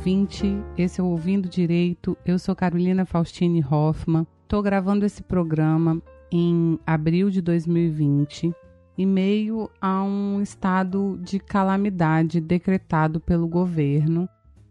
ouvinte. Esse é o Ouvindo Direito. Eu sou Carolina Faustine Hoffman. Estou gravando esse programa em abril de 2020, em meio a um estado de calamidade decretado pelo governo,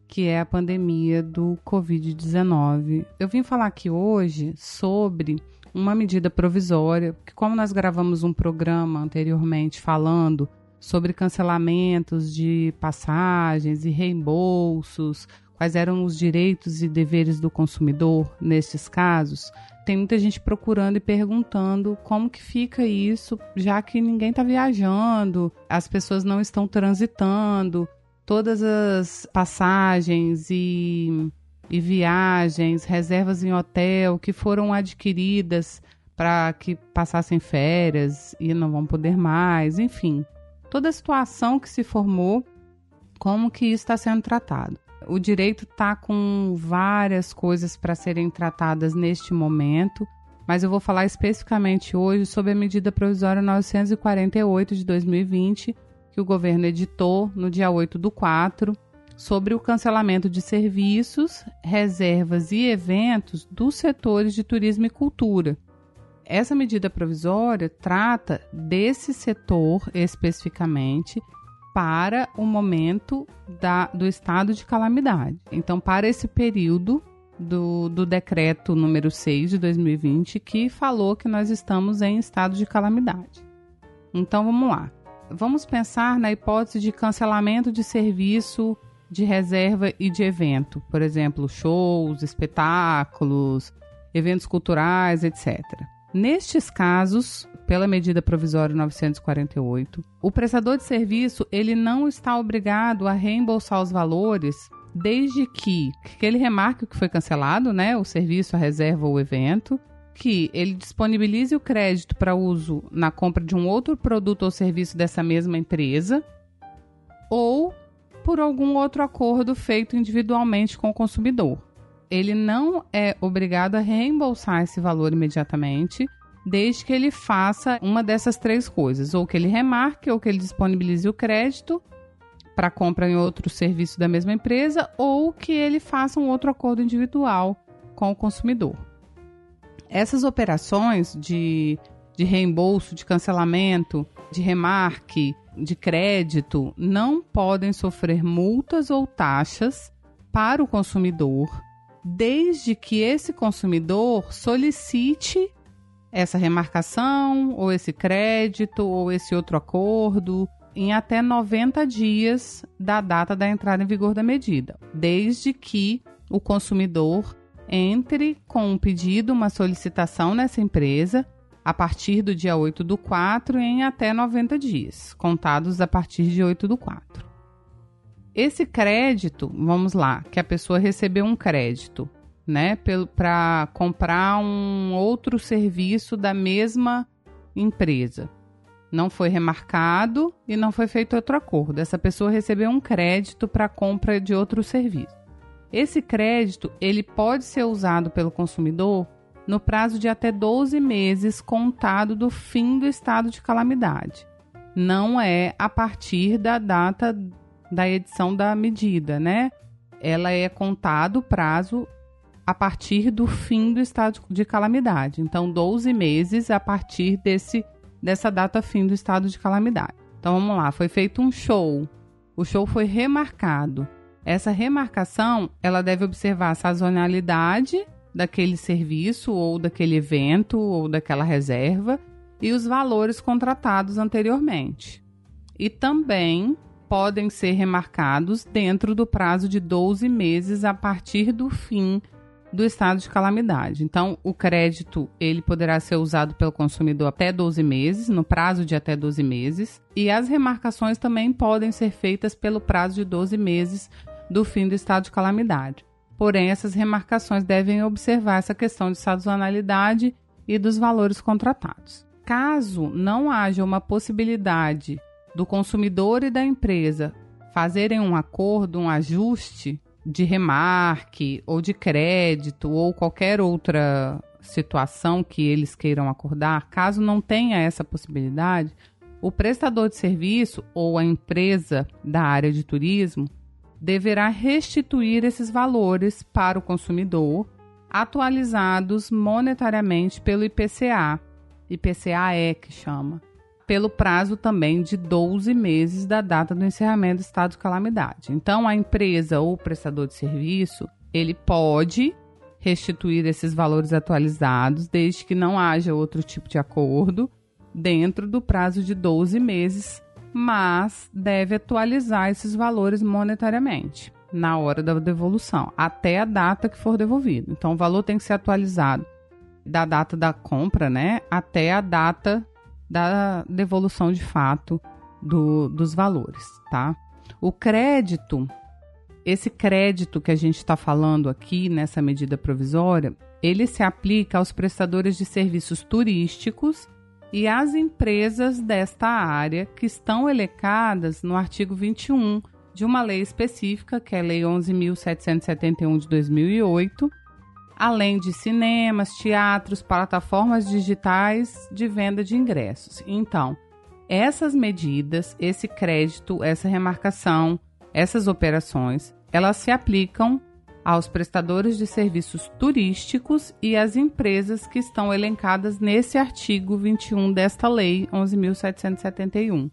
que é a pandemia do Covid-19. Eu vim falar aqui hoje sobre uma medida provisória, que como nós gravamos um programa anteriormente falando sobre cancelamentos de passagens e reembolsos, quais eram os direitos e deveres do consumidor nesses casos, tem muita gente procurando e perguntando como que fica isso, já que ninguém está viajando, as pessoas não estão transitando, todas as passagens e, e viagens, reservas em hotel que foram adquiridas para que passassem férias e não vão poder mais, enfim toda a situação que se formou, como que isso está sendo tratado. O direito está com várias coisas para serem tratadas neste momento, mas eu vou falar especificamente hoje sobre a medida provisória 948 de 2020, que o governo editou no dia 8 do 4, sobre o cancelamento de serviços, reservas e eventos dos setores de turismo e cultura essa medida provisória trata desse setor especificamente para o momento da, do estado de calamidade. Então, para esse período do, do decreto número 6 de 2020, que falou que nós estamos em estado de calamidade. Então, vamos lá. Vamos pensar na hipótese de cancelamento de serviço de reserva e de evento, por exemplo, shows, espetáculos, eventos culturais, etc. Nestes casos, pela medida provisória 948, o prestador de serviço ele não está obrigado a reembolsar os valores desde que, que ele remarque o que foi cancelado, né, o serviço, a reserva ou o evento, que ele disponibilize o crédito para uso na compra de um outro produto ou serviço dessa mesma empresa, ou por algum outro acordo feito individualmente com o consumidor ele não é obrigado a reembolsar esse valor imediatamente, desde que ele faça uma dessas três coisas: ou que ele remarque, ou que ele disponibilize o crédito para compra em outro serviço da mesma empresa, ou que ele faça um outro acordo individual com o consumidor. Essas operações de, de reembolso, de cancelamento, de remarque, de crédito não podem sofrer multas ou taxas para o consumidor desde que esse consumidor solicite essa remarcação, ou esse crédito, ou esse outro acordo, em até 90 dias da data da entrada em vigor da medida, desde que o consumidor entre com um pedido, uma solicitação nessa empresa a partir do dia 8 do 4 em até 90 dias, contados a partir de 8 do 4. Esse crédito, vamos lá, que a pessoa recebeu um crédito, né, para comprar um outro serviço da mesma empresa. Não foi remarcado e não foi feito outro acordo. Essa pessoa recebeu um crédito para compra de outro serviço. Esse crédito, ele pode ser usado pelo consumidor no prazo de até 12 meses contado do fim do estado de calamidade. Não é a partir da data da edição da medida, né? Ela é contado o prazo a partir do fim do estado de calamidade. Então, 12 meses a partir desse, dessa data fim do estado de calamidade. Então, vamos lá. Foi feito um show. O show foi remarcado. Essa remarcação, ela deve observar a sazonalidade daquele serviço ou daquele evento ou daquela reserva e os valores contratados anteriormente. E também podem ser remarcados dentro do prazo de 12 meses a partir do fim do estado de calamidade. Então, o crédito ele poderá ser usado pelo consumidor até 12 meses, no prazo de até 12 meses, e as remarcações também podem ser feitas pelo prazo de 12 meses do fim do estado de calamidade. Porém, essas remarcações devem observar essa questão de sazonalidade e dos valores contratados. Caso não haja uma possibilidade do consumidor e da empresa. Fazerem um acordo, um ajuste de remarque ou de crédito ou qualquer outra situação que eles queiram acordar, caso não tenha essa possibilidade, o prestador de serviço ou a empresa da área de turismo deverá restituir esses valores para o consumidor, atualizados monetariamente pelo IPCA, IPCAE que chama, pelo prazo também de 12 meses da data do encerramento do estado de calamidade. Então, a empresa ou prestador de serviço, ele pode restituir esses valores atualizados, desde que não haja outro tipo de acordo, dentro do prazo de 12 meses, mas deve atualizar esses valores monetariamente na hora da devolução, até a data que for devolvido. Então, o valor tem que ser atualizado da data da compra, né, até a data da devolução de fato do, dos valores, tá? O crédito, esse crédito que a gente está falando aqui nessa medida provisória, ele se aplica aos prestadores de serviços turísticos e às empresas desta área que estão elencadas no artigo 21 de uma lei específica, que é a Lei 11.771 de 2008, além de cinemas, teatros, plataformas digitais de venda de ingressos. Então, essas medidas, esse crédito, essa remarcação, essas operações, elas se aplicam aos prestadores de serviços turísticos e às empresas que estão elencadas nesse artigo 21 desta lei 11.771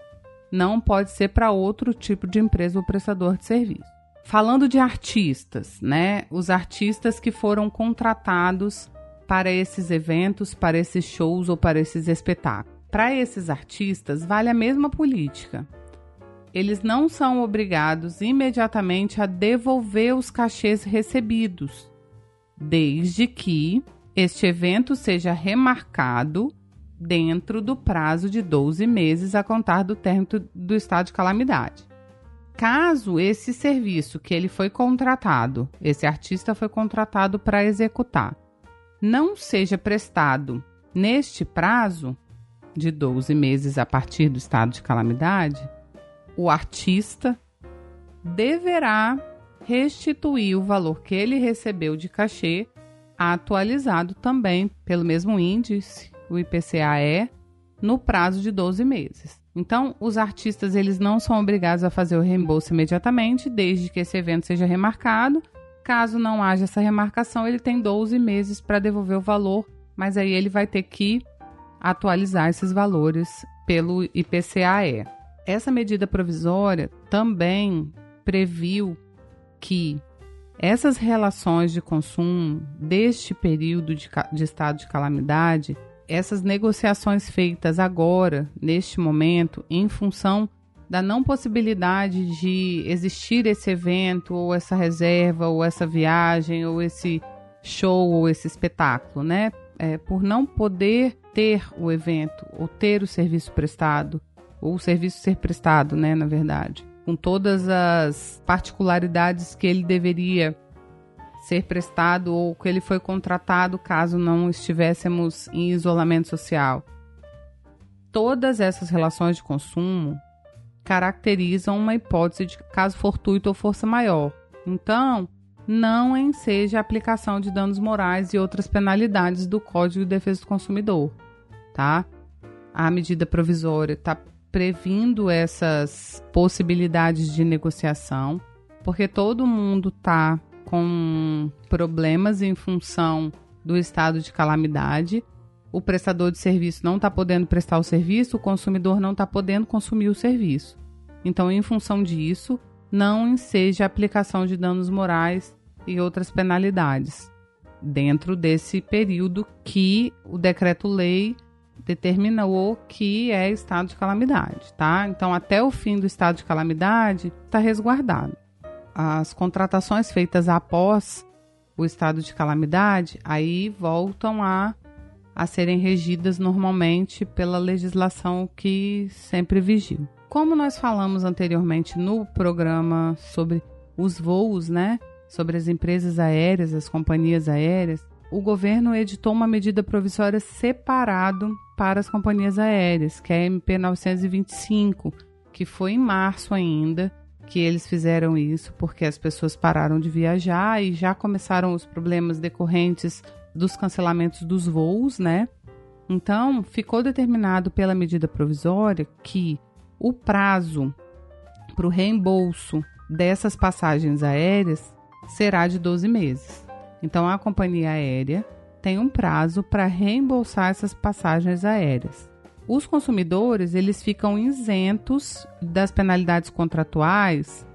não pode ser para outro tipo de empresa ou prestador de serviço. Falando de artistas, né? Os artistas que foram contratados para esses eventos, para esses shows ou para esses espetáculos. Para esses artistas, vale a mesma política. Eles não são obrigados imediatamente a devolver os cachês recebidos, desde que este evento seja remarcado dentro do prazo de 12 meses a contar do término do estado de calamidade. Caso esse serviço que ele foi contratado, esse artista foi contratado para executar, não seja prestado neste prazo de 12 meses a partir do estado de calamidade, o artista deverá restituir o valor que ele recebeu de cachê atualizado também pelo mesmo índice o IPCA no prazo de 12 meses. Então, os artistas eles não são obrigados a fazer o reembolso imediatamente, desde que esse evento seja remarcado. Caso não haja essa remarcação, ele tem 12 meses para devolver o valor, mas aí ele vai ter que atualizar esses valores pelo IPCAE. Essa medida provisória também previu que essas relações de consumo deste período de, de estado de calamidade essas negociações feitas agora, neste momento, em função da não possibilidade de existir esse evento, ou essa reserva, ou essa viagem, ou esse show, ou esse espetáculo, né? É, por não poder ter o evento, ou ter o serviço prestado, ou o serviço ser prestado, né, na verdade, com todas as particularidades que ele deveria ser prestado ou que ele foi contratado caso não estivéssemos em isolamento social. Todas essas relações de consumo caracterizam uma hipótese de caso fortuito ou força maior. Então, não enseja a aplicação de danos morais e outras penalidades do Código de Defesa do Consumidor, tá? A medida provisória está previndo essas possibilidades de negociação, porque todo mundo está com problemas em função do estado de calamidade. O prestador de serviço não está podendo prestar o serviço, o consumidor não está podendo consumir o serviço. Então, em função disso, não enseja a aplicação de danos morais e outras penalidades dentro desse período que o decreto-lei determinou que é estado de calamidade, tá? Então, até o fim do estado de calamidade, está resguardado as contratações feitas após o estado de calamidade, aí voltam a, a serem regidas normalmente pela legislação que sempre vigiu. Como nós falamos anteriormente no programa sobre os voos, né? Sobre as empresas aéreas, as companhias aéreas, o governo editou uma medida provisória separado para as companhias aéreas, que é a MP 925, que foi em março ainda, que eles fizeram isso porque as pessoas pararam de viajar e já começaram os problemas decorrentes dos cancelamentos dos voos, né? Então, ficou determinado pela medida provisória que o prazo para o reembolso dessas passagens aéreas será de 12 meses. Então a companhia aérea tem um prazo para reembolsar essas passagens aéreas. Os consumidores, eles ficam isentos das penalidades contratuais,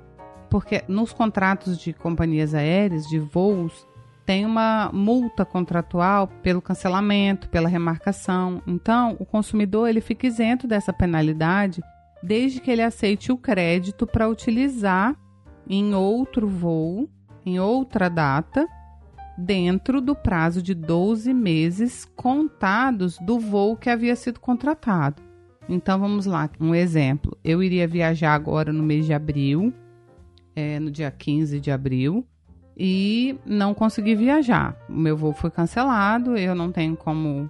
porque nos contratos de companhias aéreas, de voos, tem uma multa contratual pelo cancelamento, pela remarcação. Então, o consumidor ele fica isento dessa penalidade desde que ele aceite o crédito para utilizar em outro voo, em outra data, dentro do prazo de 12 meses contados do voo que havia sido contratado. Então vamos lá, um exemplo. Eu iria viajar agora no mês de abril, é, no dia 15 de abril, e não consegui viajar. O meu voo foi cancelado, eu não tenho como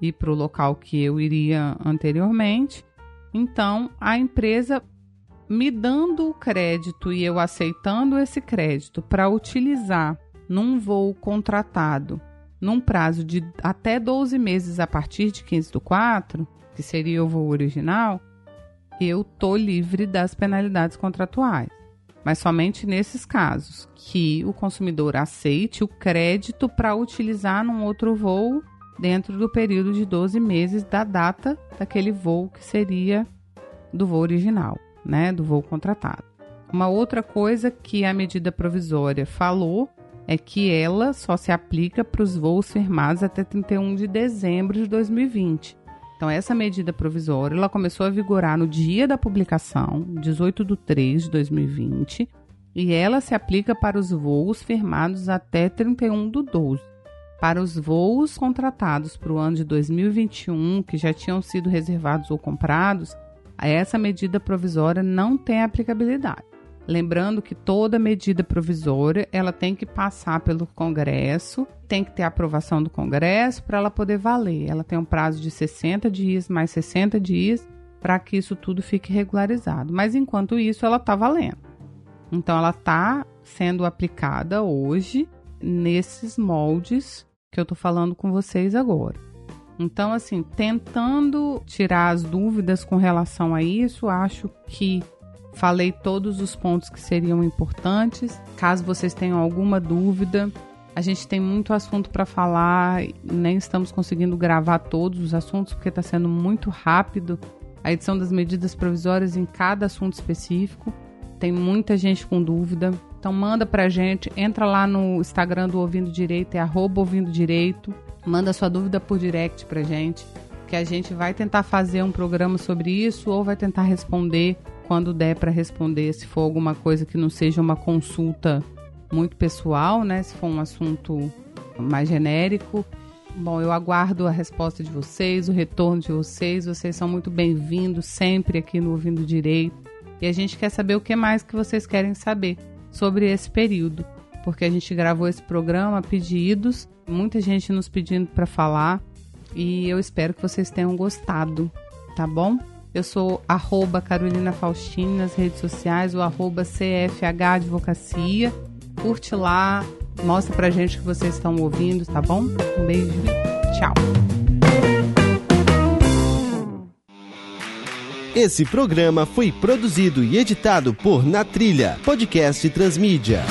ir para o local que eu iria anteriormente. Então a empresa me dando o crédito e eu aceitando esse crédito para utilizar num voo contratado num prazo de até 12 meses a partir de 15 do 4, que seria o voo original, eu tô livre das penalidades contratuais. Mas somente nesses casos que o consumidor aceite o crédito para utilizar num outro voo dentro do período de 12 meses da data daquele voo que seria do voo original, né, do voo contratado. Uma outra coisa que a medida provisória falou é que ela só se aplica para os voos firmados até 31 de dezembro de 2020. Então, essa medida provisória ela começou a vigorar no dia da publicação, 18 de 3 de 2020, e ela se aplica para os voos firmados até 31 de 12. Para os voos contratados para o ano de 2021, que já tinham sido reservados ou comprados, essa medida provisória não tem aplicabilidade. Lembrando que toda medida provisória ela tem que passar pelo Congresso, tem que ter aprovação do Congresso para ela poder valer. Ela tem um prazo de 60 dias mais 60 dias para que isso tudo fique regularizado. Mas enquanto isso, ela está valendo. Então, ela está sendo aplicada hoje nesses moldes que eu estou falando com vocês agora. Então, assim, tentando tirar as dúvidas com relação a isso, acho que Falei todos os pontos que seriam importantes. Caso vocês tenham alguma dúvida, a gente tem muito assunto para falar, nem estamos conseguindo gravar todos os assuntos porque está sendo muito rápido a edição das medidas provisórias em cada assunto específico. Tem muita gente com dúvida. Então manda pra gente, entra lá no Instagram do Ouvindo Direito, é arroba Ouvindo Direito. Manda sua dúvida por direct pra gente, que a gente vai tentar fazer um programa sobre isso ou vai tentar responder quando der para responder, se for alguma coisa que não seja uma consulta muito pessoal, né? Se for um assunto mais genérico. Bom, eu aguardo a resposta de vocês, o retorno de vocês. Vocês são muito bem-vindos sempre aqui no Ouvindo Direito. E a gente quer saber o que mais que vocês querem saber sobre esse período, porque a gente gravou esse programa a pedidos, muita gente nos pedindo para falar, e eu espero que vocês tenham gostado, tá bom? Eu sou arroba Carolina Faustini nas redes sociais, o arroba CFH Advocacia. Curte lá, mostra pra gente que vocês estão ouvindo, tá bom? Um beijo e tchau. Esse programa foi produzido e editado por Na Trilha, podcast Transmídia.